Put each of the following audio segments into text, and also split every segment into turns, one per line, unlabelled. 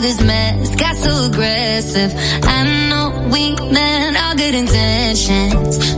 this mess got so aggressive. I know we meant all good intentions.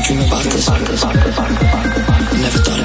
Dream about this. Never thought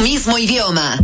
mismo idioma.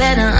better.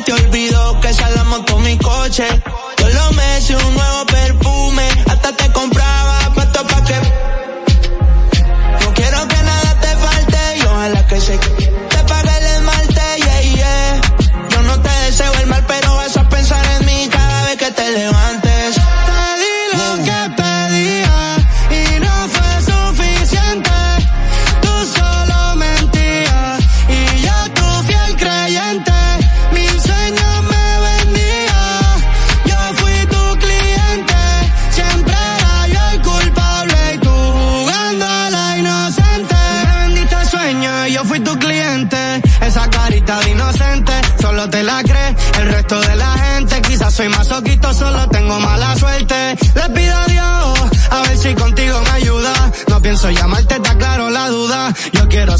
te
olvidó que salamos con mi coche.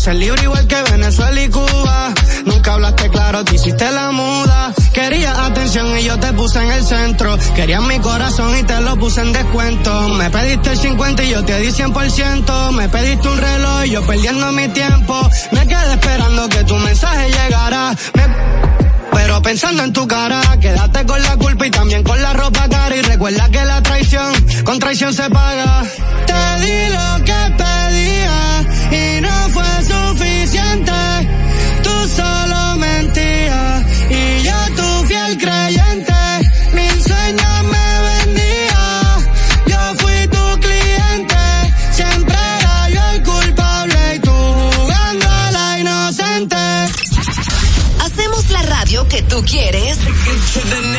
ser libre igual que Venezuela y Cuba. Nunca hablaste claro, te hiciste la muda. Quería atención y yo te puse en el centro. Querías mi corazón y te lo puse en descuento. Me pediste el 50 y yo te di 100%. Me pediste un reloj y yo perdiendo mi tiempo. Me quedé esperando que tu mensaje llegara. Me pero pensando en tu cara, quédate con la culpa y también con la ropa cara y recuerda que la traición con traición se paga. Te di lo que pedías y no fue suficiente. Tú solo mentías y yo tu fiel creyente. Mil sueños me vendía, yo fui tu cliente. Siempre era yo el culpable y tú jugando a la inocente.
Hacemos la radio que tú quieres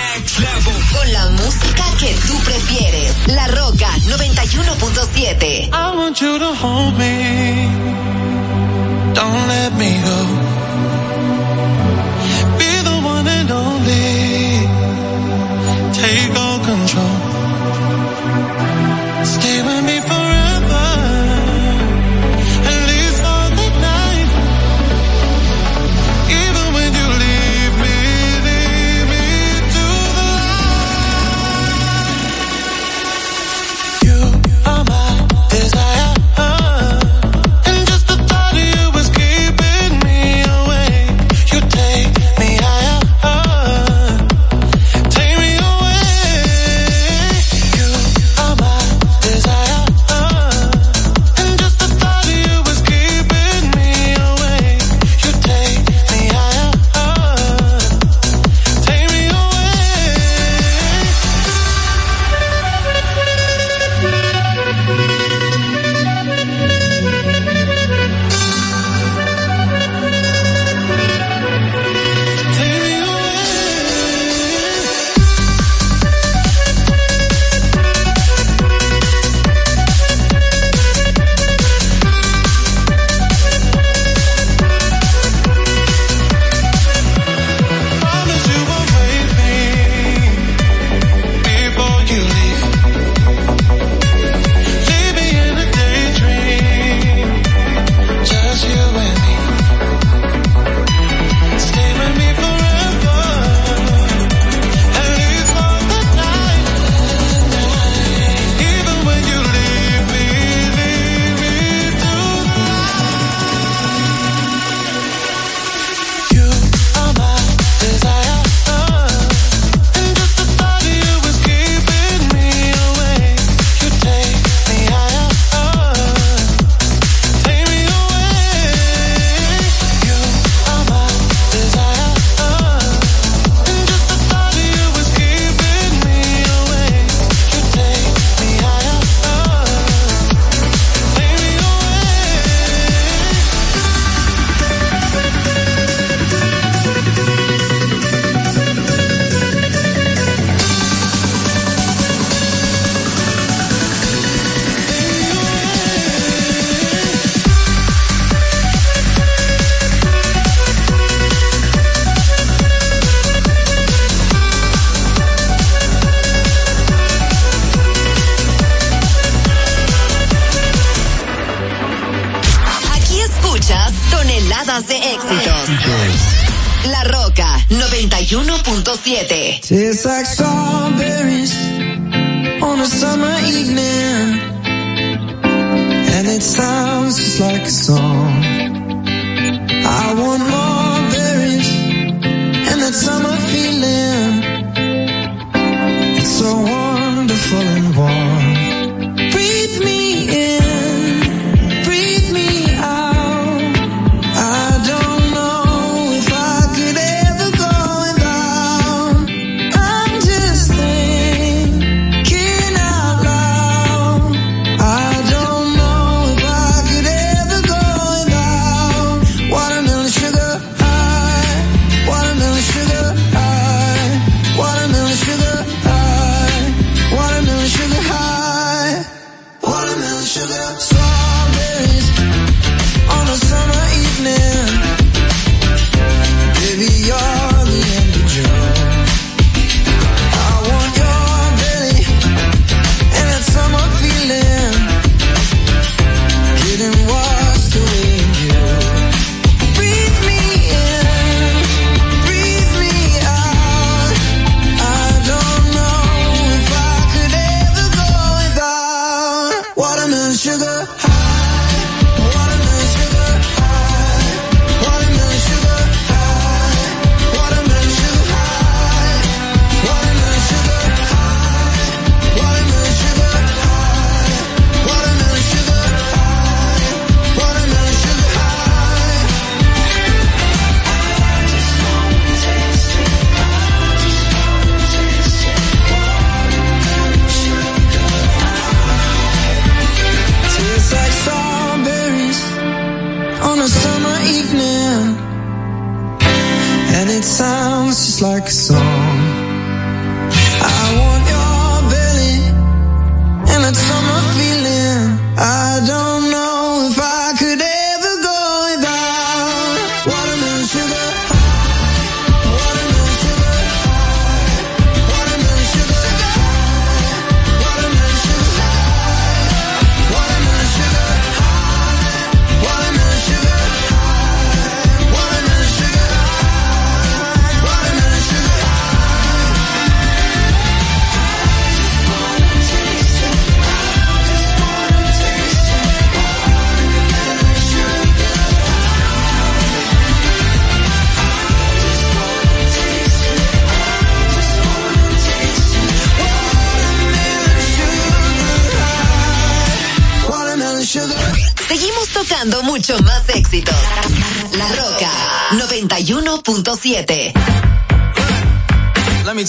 next level. Con la música que tú prefieres. La Roca 91.7.
I want you to hold me. Don't let me go.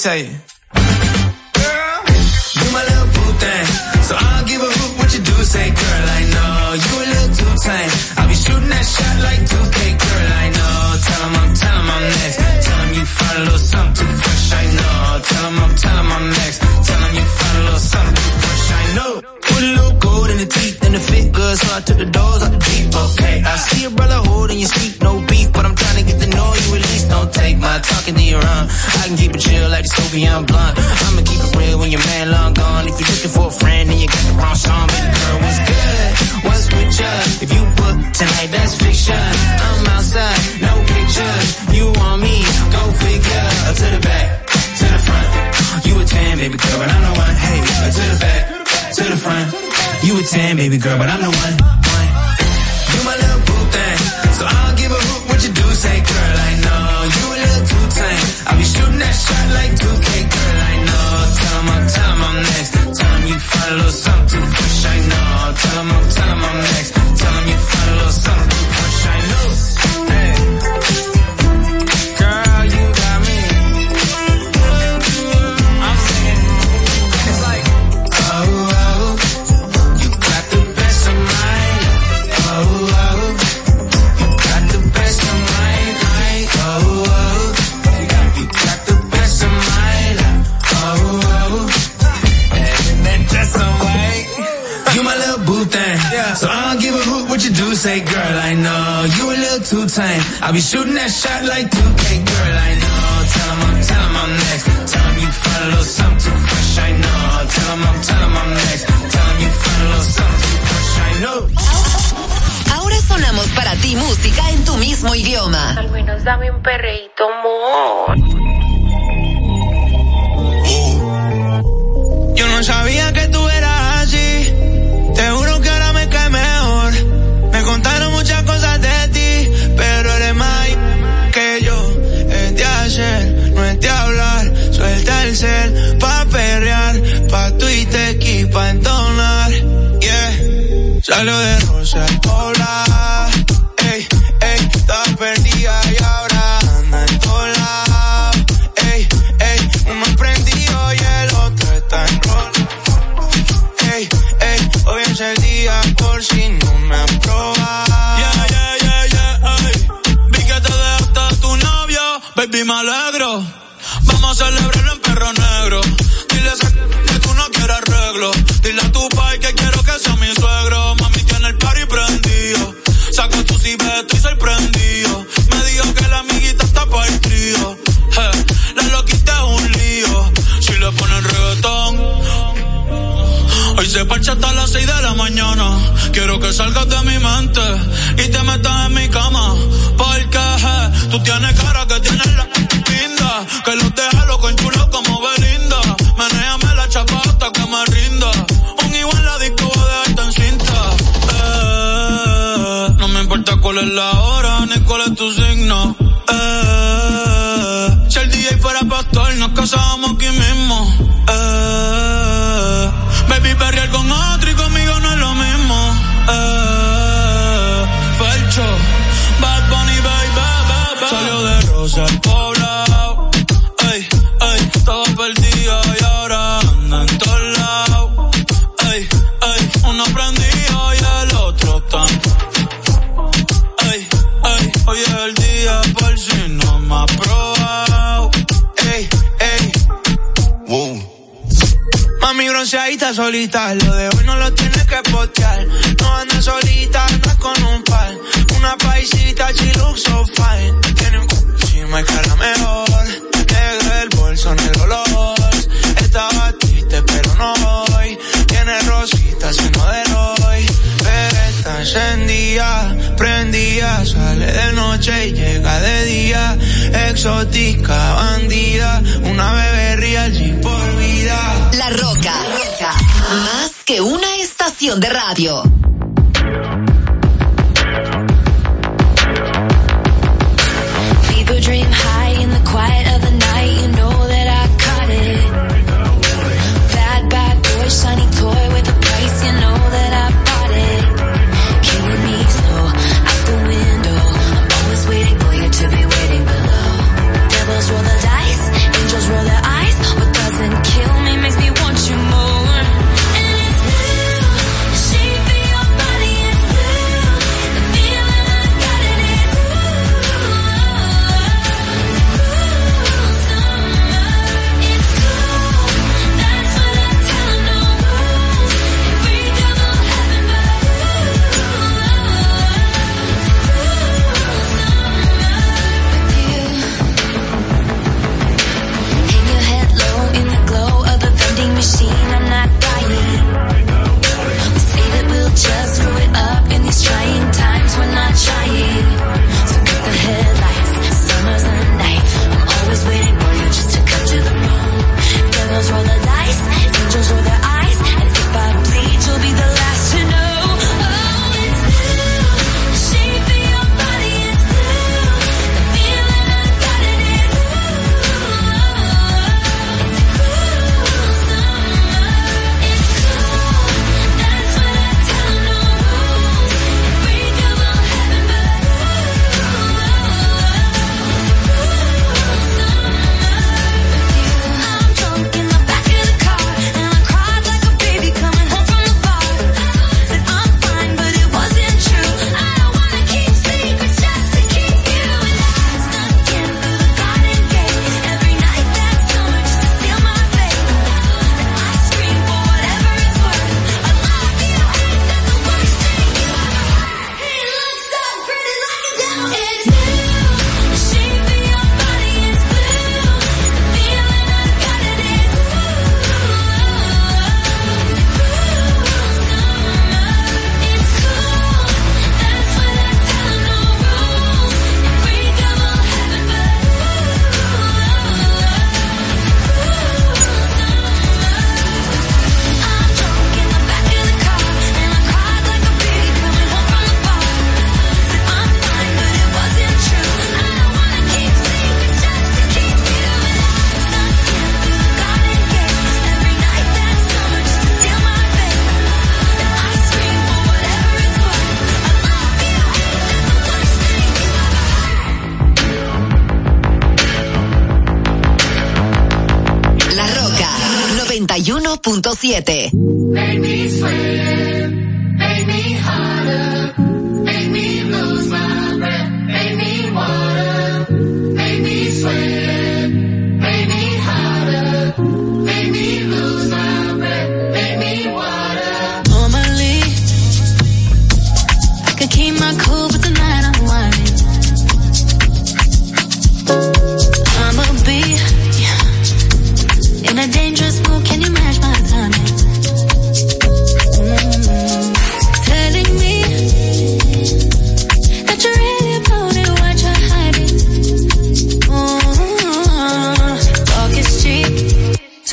You.
Girl, you my little boo thing. So I don't give a hoot what you do. Say, girl, I know you a little too tame. I'll be shooting that shot like 2K, girl, I know. Tell 'em I'm, tell I'm next. Tell 'em you find a little something too fresh, I know. Tell 'em I'm, tell I'm next. Tell 'em you find a little something too fresh. Put a little gold in the teeth and the fit good, so I took the doors out the Jeep, okay. I see a brother holding your seat, no beef, but I'm trying to get know you at least. Don't take my talking to your own. I can keep it chill like the Soviet blunt. I'ma keep it real when your man long gone. If you're looking for a friend and you got the wrong song, baby girl, what's good? What's with you? If you book tonight, that's fiction. I'm outside, no pictures. You want me? Go figure. To the back, to the front. You a 10, baby girl, but I'm the one. Hey, to the back, to the front. You a 10, baby girl, but I'm the one. You my little boo thing. So I don't give a hoot what you do. Say, girl, I know you a little too tame. I'll be shooting that shot like 2K, girl, I know. Tell 'em I'm, next. Tell 'em you find a little something fresh, I know. Tell 'em I'm, tell I'm next. Tell 'em you find a little something fresh, I know. I'll be shooting that shot like 2K, girl, I know. Tell him I'm, tell him I'm next. Tell him you find a little something too fresh, I know. Tell him I'm, tell him I'm next. Tell him you find a little something too fresh, I know.
Ahora sonamos para ti música en tu mismo idioma.
Al menos dame un perreíto, amor.
Yo no sabía que
sorprendido. Me dijo que la amiguita está partido. Eh, la loquita es un lío. Si le ponen reggaetón. Hoy se parcha hasta las 6 de la mañana. Quiero que salgas de mi mente y te metas en mi cama. Porque je, tú tienes cara que tienes la pinta que los deja
Pichaditas solita, lo de hoy no lo tienes que postear. No andas solita, andas con un par. Una paisita, she looks fine. Tiene un cima y cara mejor. Negro el bolso en el olor. Estaba triste, pero no hoy. Tiene rositas en modelo hoy. Pero está encendida, prendida. Sale de noche y llega de día. Exótica, bandida
estación de radio.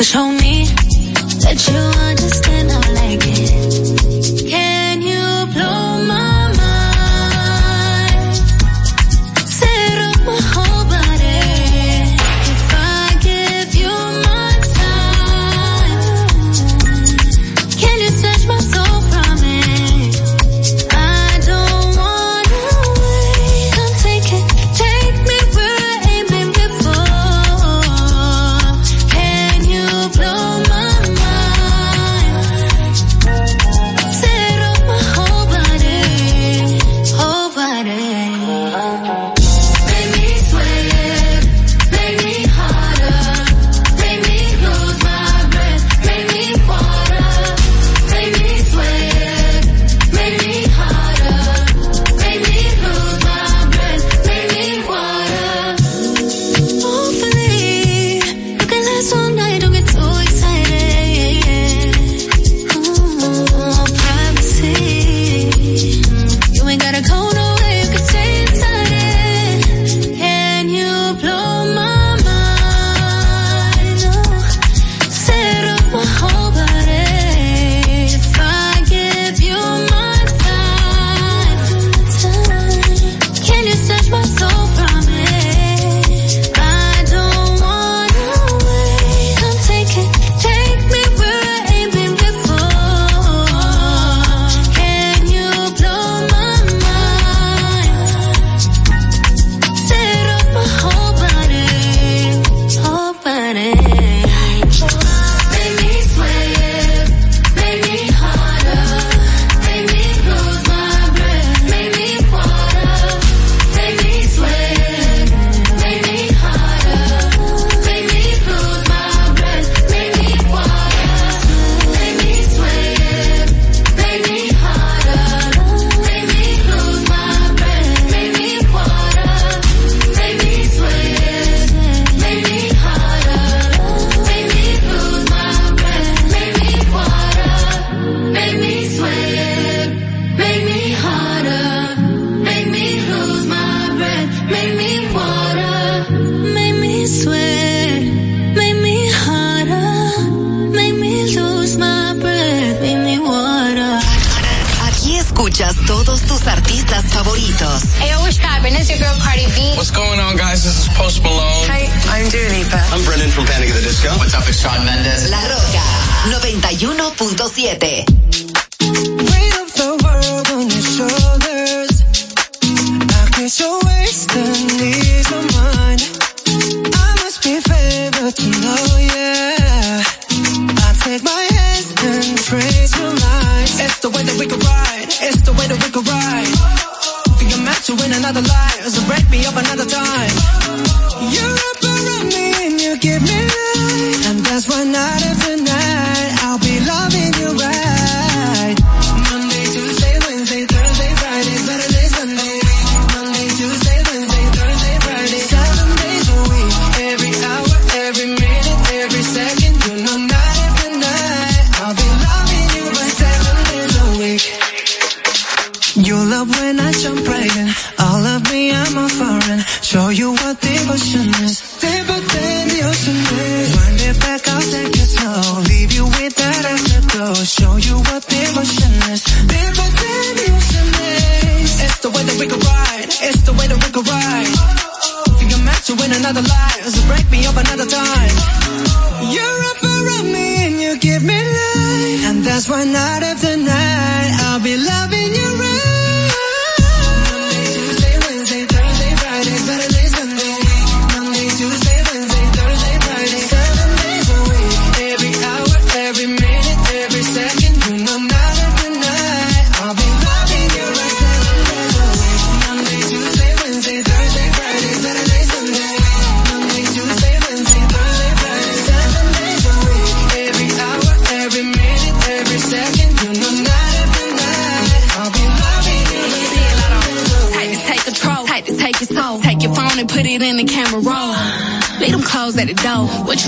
Cheap,
so Just we're not of the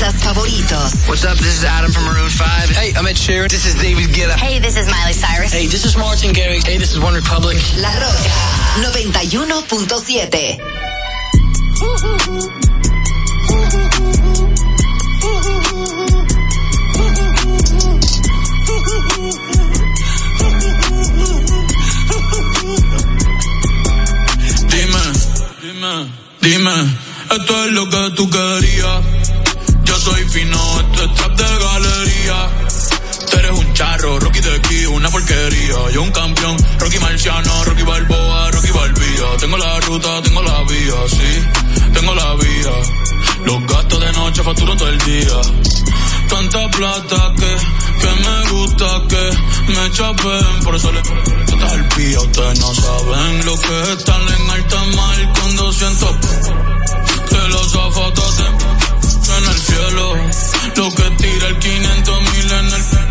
artistas favoritos.
What's up? This is Adam from Maroon 5. Hey, I'm Ed Sheeran. This is David Guetta.
Hey, this is Miley Cyrus.
Hey, this is Martin Garrix. Hey, this is One Republic.
La Roca 91.7.
Dime, dime, dime, esto es lo que tú querías. Soy fino, esto es trap de galería. Tú eres un charro, Rocky de aquí, una porquería. Yo un campeón, Rocky Marciano, Rocky Balboa, Rocky Balbía. Tengo la ruta, tengo la vía, sí, tengo la vía. Los gastos de noche facturo todo el día. Tanta plata que, que me gusta que me chapen. Por eso le estás al pía. Ustedes no saben lo que es estar en alta mar cuando siento que los en el cielo. Lo que tira el 500 mil en el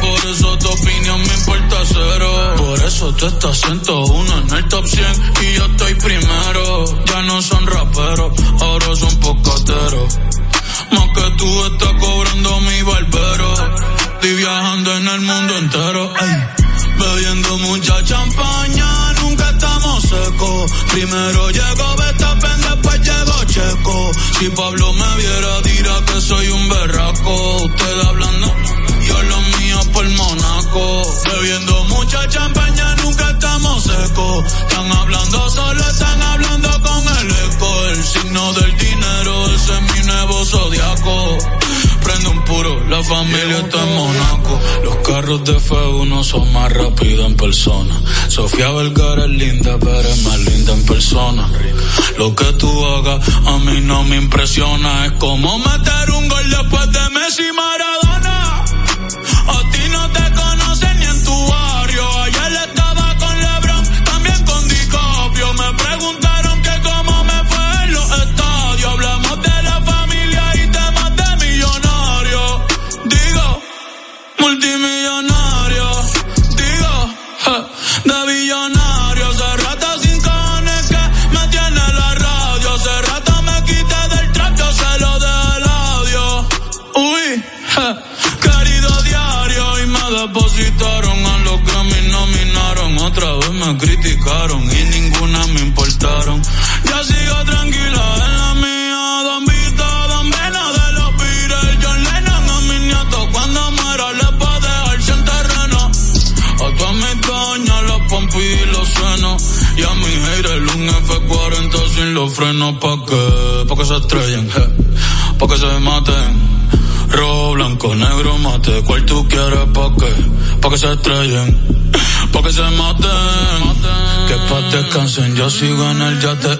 por eso tu opinión me importa cero. Por eso tú estás 101 en el top 100 y yo estoy primero. Ya no son raperos, ahora son pocateros. Más que tú estás cobrando mi barbero. Estoy viajando en el mundo entero. Bebiendo mucha champaña, nunca estamos secos. Primero llegó Betapen, después llegó Checo. Si Pablo me viera, dirá que soy un berraco. Usted hablando, yo lo mío por Monaco. Bebiendo mucha champaña, nunca estamos secos. Están hablando solo, están hablando con el eco. El signo del dinero, ese es mi nuevo zodiaco. Prende un puro, la familia está en Monaco. Los carros de F1 son más rápidos en persona. Sofía Vergara es linda, pero es más linda en persona. Lo que tú hagas a mí no me impresiona. Es como meter un gol después de Messi Maradona. Quieres? ¿Pa' qué? Pa' que se estrellen. Pa' que se maten. Que pa' descansen. Yo sigo en el yate.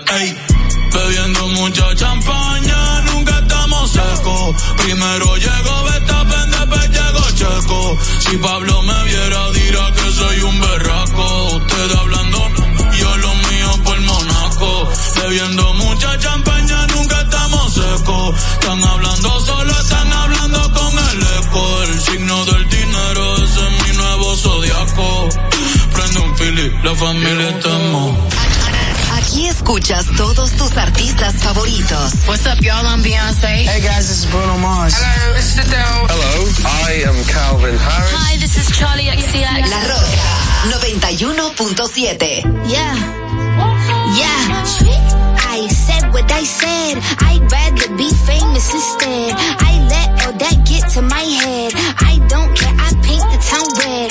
Bebiendo mucha champaña. Nunca estamos secos. Primero llegó Betapen, después llegó Checo. Si Pablo me viera, dirá que soy un berraco. Usted hablando, yo lo mío por Monaco. Bebiendo mucha champaña, la familia mo-
Aquí escuchas todos tus artistas favoritos.
What's up, y'all? I'm Beyonce.
Hey guys, this is Bruno Mars.
Hello, this is Adele.
Hello, I am Calvin Harris.
Hi, this is Charlie XCX.
La Roca 91.7.
Yeah. Yeah.
I said what I said. I'd rather be famous instead. I let all that get to my head. I don't care. I paint the town red.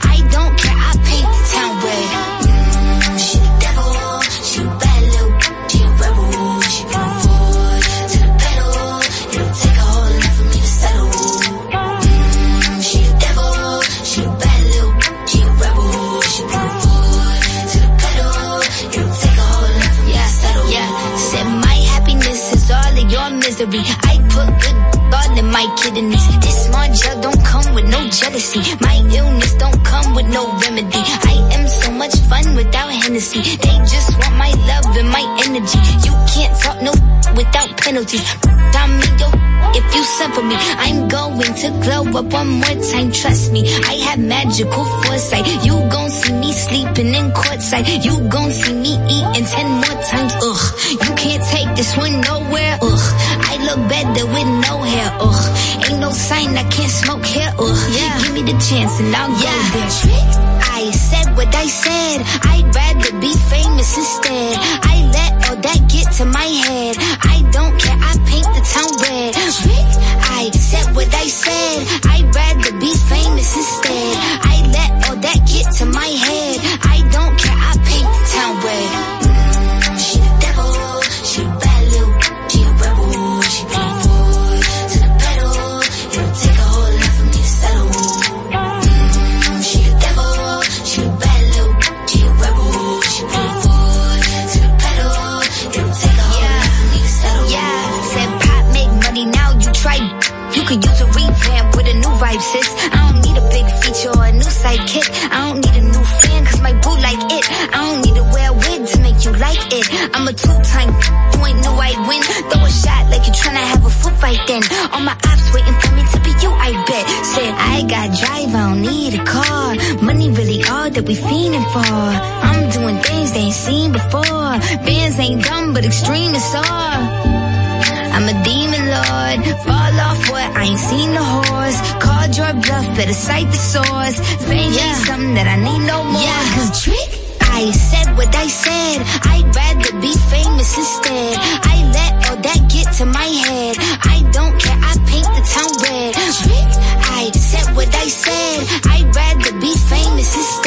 My kidneys. This small gel don't come with no jealousy. My illness don't come with no remedy. I am so much fun without Hennessy. They just want my love and my energy. You can't talk no without penalties. Yo, if you suffer me, I'm going to glow up one more time. Trust me, I have magical foresight. You gon' see me sleeping in courtside. You gon' see me eating ten more times. Ugh, you can't take this one nowhere. Ugh, I look better with no ain't no sign I can't smoke here. Ugh, yeah. give me the chance and I'll go there. Trick. I said what I said. I'd rather be famous instead. I let all that get to my head. I don't care. I paint the town red. Trick. I said what I said. I'd rather be famous instead. I let all that get to my head. I don't All my ops waiting for me to be you, I bet. Said I got drive, I don't need a car. Money really all that we fiending for. I'm doing things they ain't seen before. Bands ain't dumb, but extreme is all. I'm a demon lord. Fall off what? I ain't seen the horse. Called your bluff, better cite the source. Fame ain't something that I need no more. Yeah, cause trick. I said what I said. I'd rather be famous instead. I let all that get to my head. I don't care. Said. I'd rather be famous instead.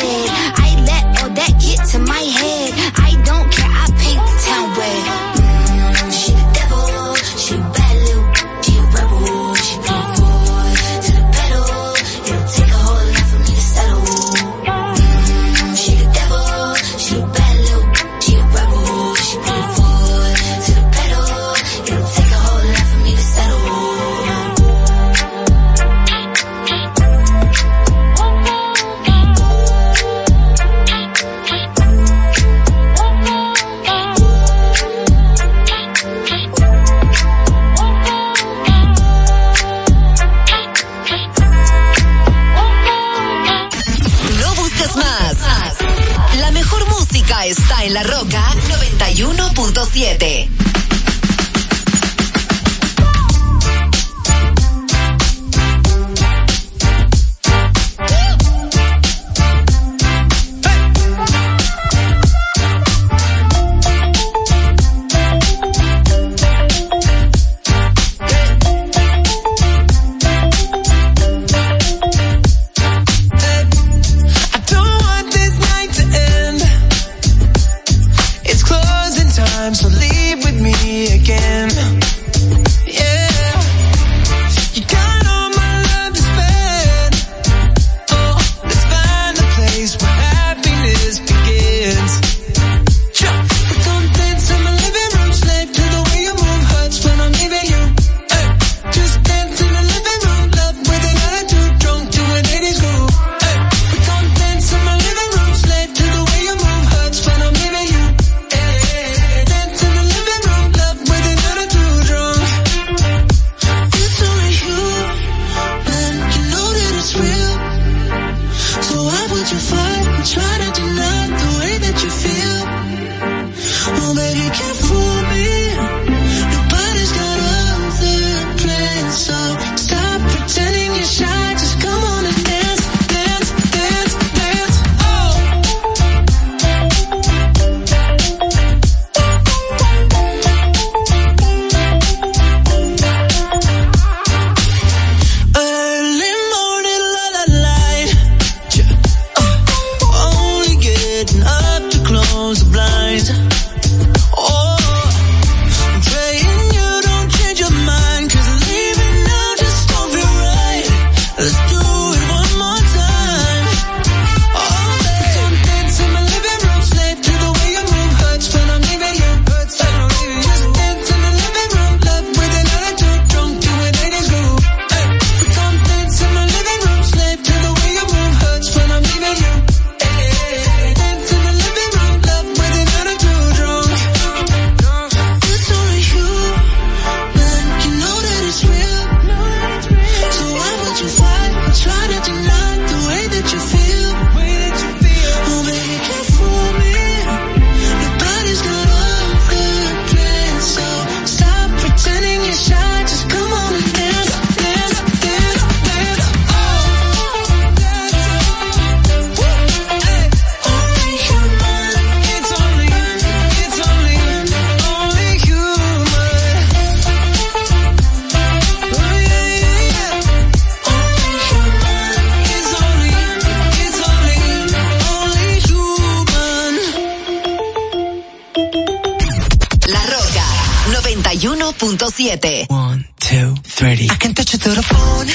91.7.
One, two, three.
I can touch you through the phone.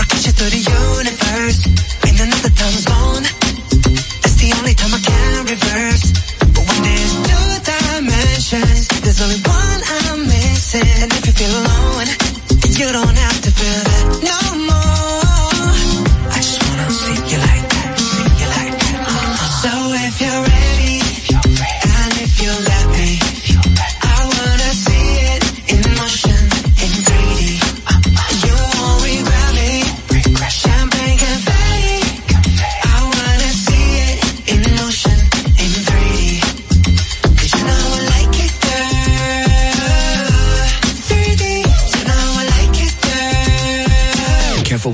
Or catch you through the universe. In another time zone. That's the only time I can reverse.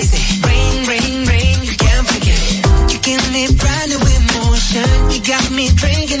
Rain, rain, rain, you can't forget. You emotion. You got me drinking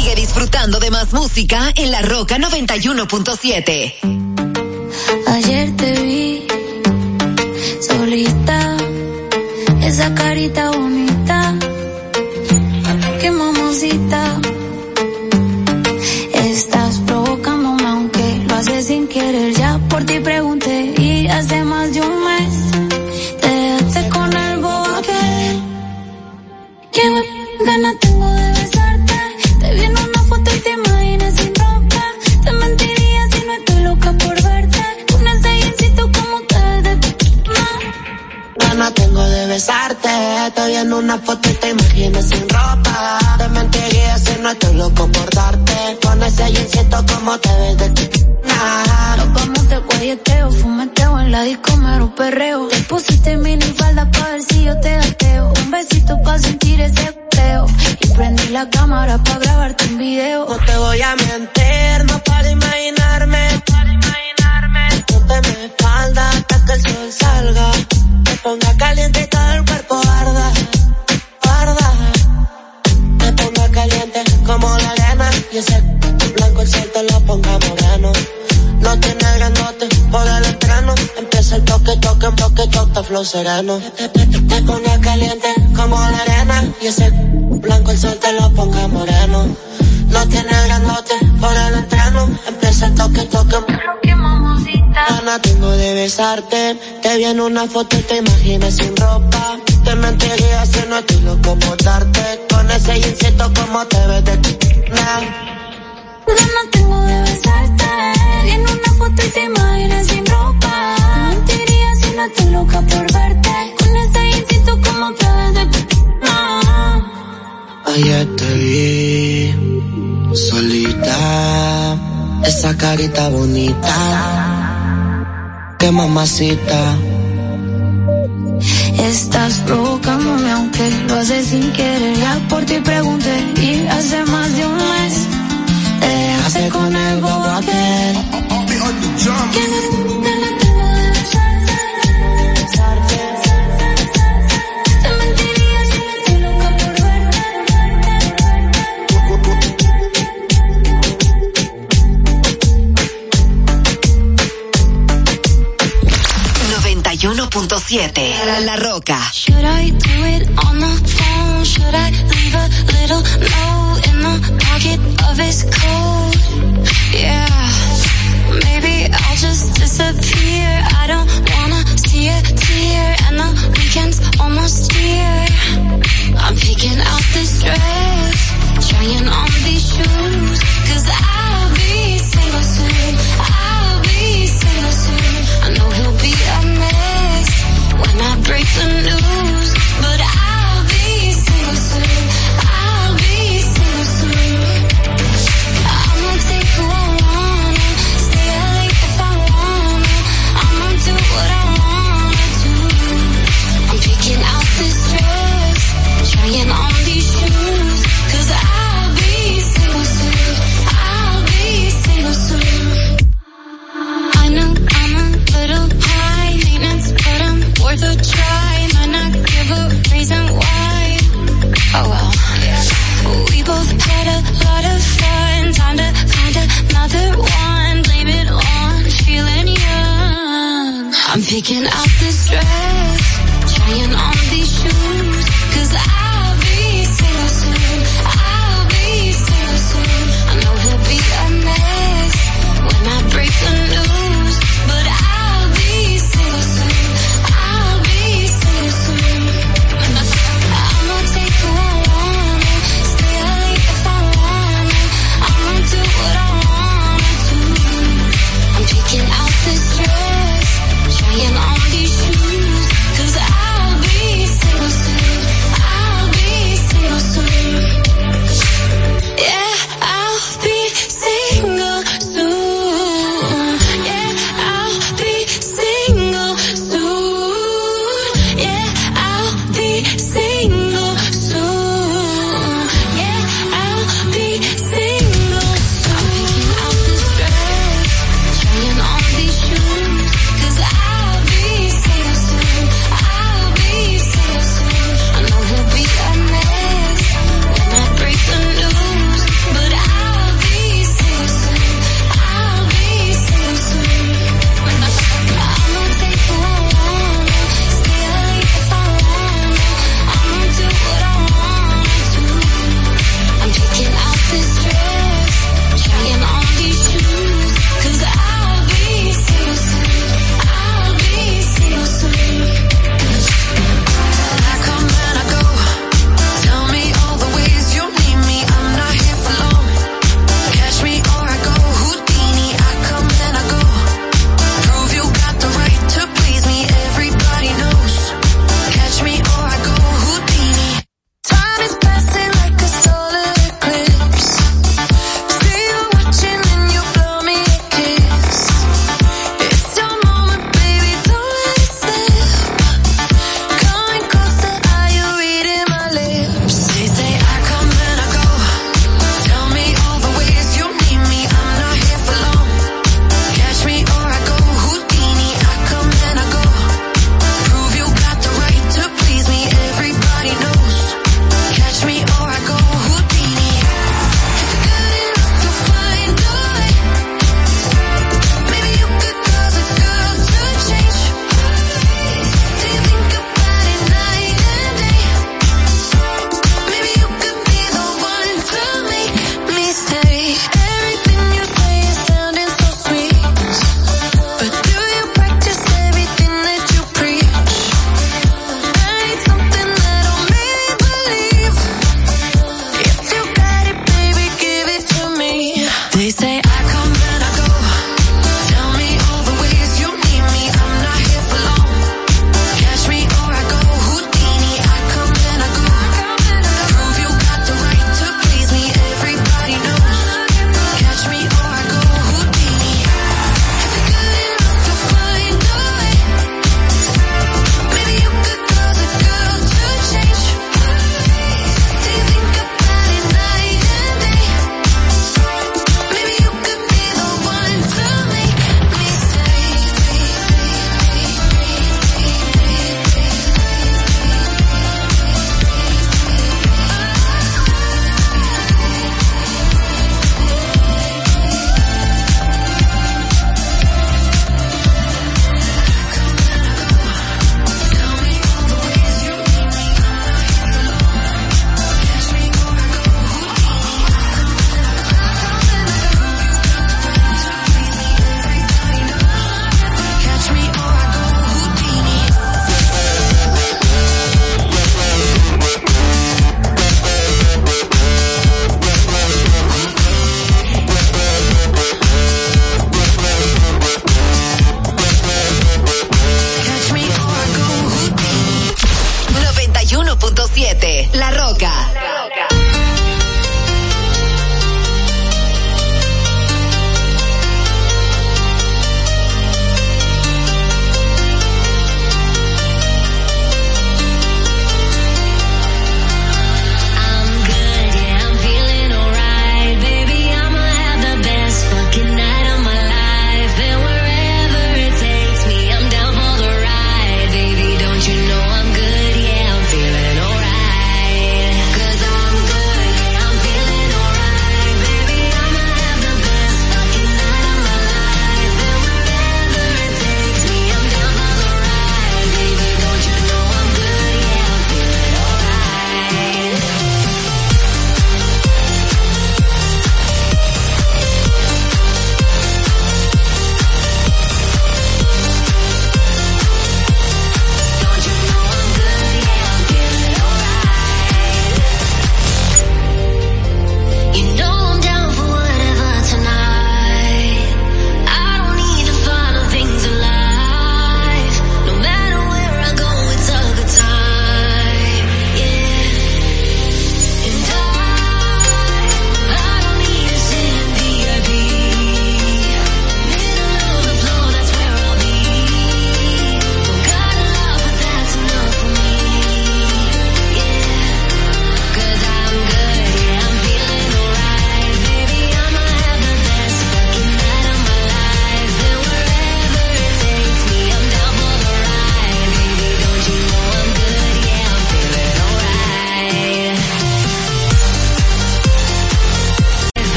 sigue disfrutando de más música en La Roca 91.7.
Ayer te vi solita, esa carita bonita, qué mamacita. Estás provocándome aunque lo haces sin querer. Ya por ti pregunté y hace más de un besarte. Te vi en una foto y te imaginas sin ropa. Te mentiría si no estoy
loco por darte. Con ese jeansito como te ves de ti.
Lo como te guayeteo, fumeteo en la disco mero perreo. Te pusiste mini falda pa' ver si yo te gateo. Un besito pa' sentir ese peo. Y prendí la cámara pa' grabarte un video.
No te voy a mentir, no para imaginarme
espalda hasta que el sol salga. Me ponga caliente y todo el cuerpo como la arena y ese blanco el sol te lo ponga moreno. No tiene grandote por el estreno. Empieza el toque, toque, toque, toque, flow sereno. Te, te, caliente como la arena y ese blanco el sol te lo ponga moreno. No tiene grandote por el estreno. Empieza el toque, toque. Ana, tengo de besarte. Te vi en una foto y te imaginas sin ropa. Te mentiría si no estoy loco por darte. Con ese insecto como te ves de nah.
Ganas tengo de besarte. En una foto y te imaginas sin ropa. Mentiría si no estoy loca por verte. Con ese insecto como te ves de nah.
Ayer te vi solita, esa carita bonita, qué mamacita.
Estás provocándome aunque lo haces sin querer. Ya por ti pregunté La,
La Roca.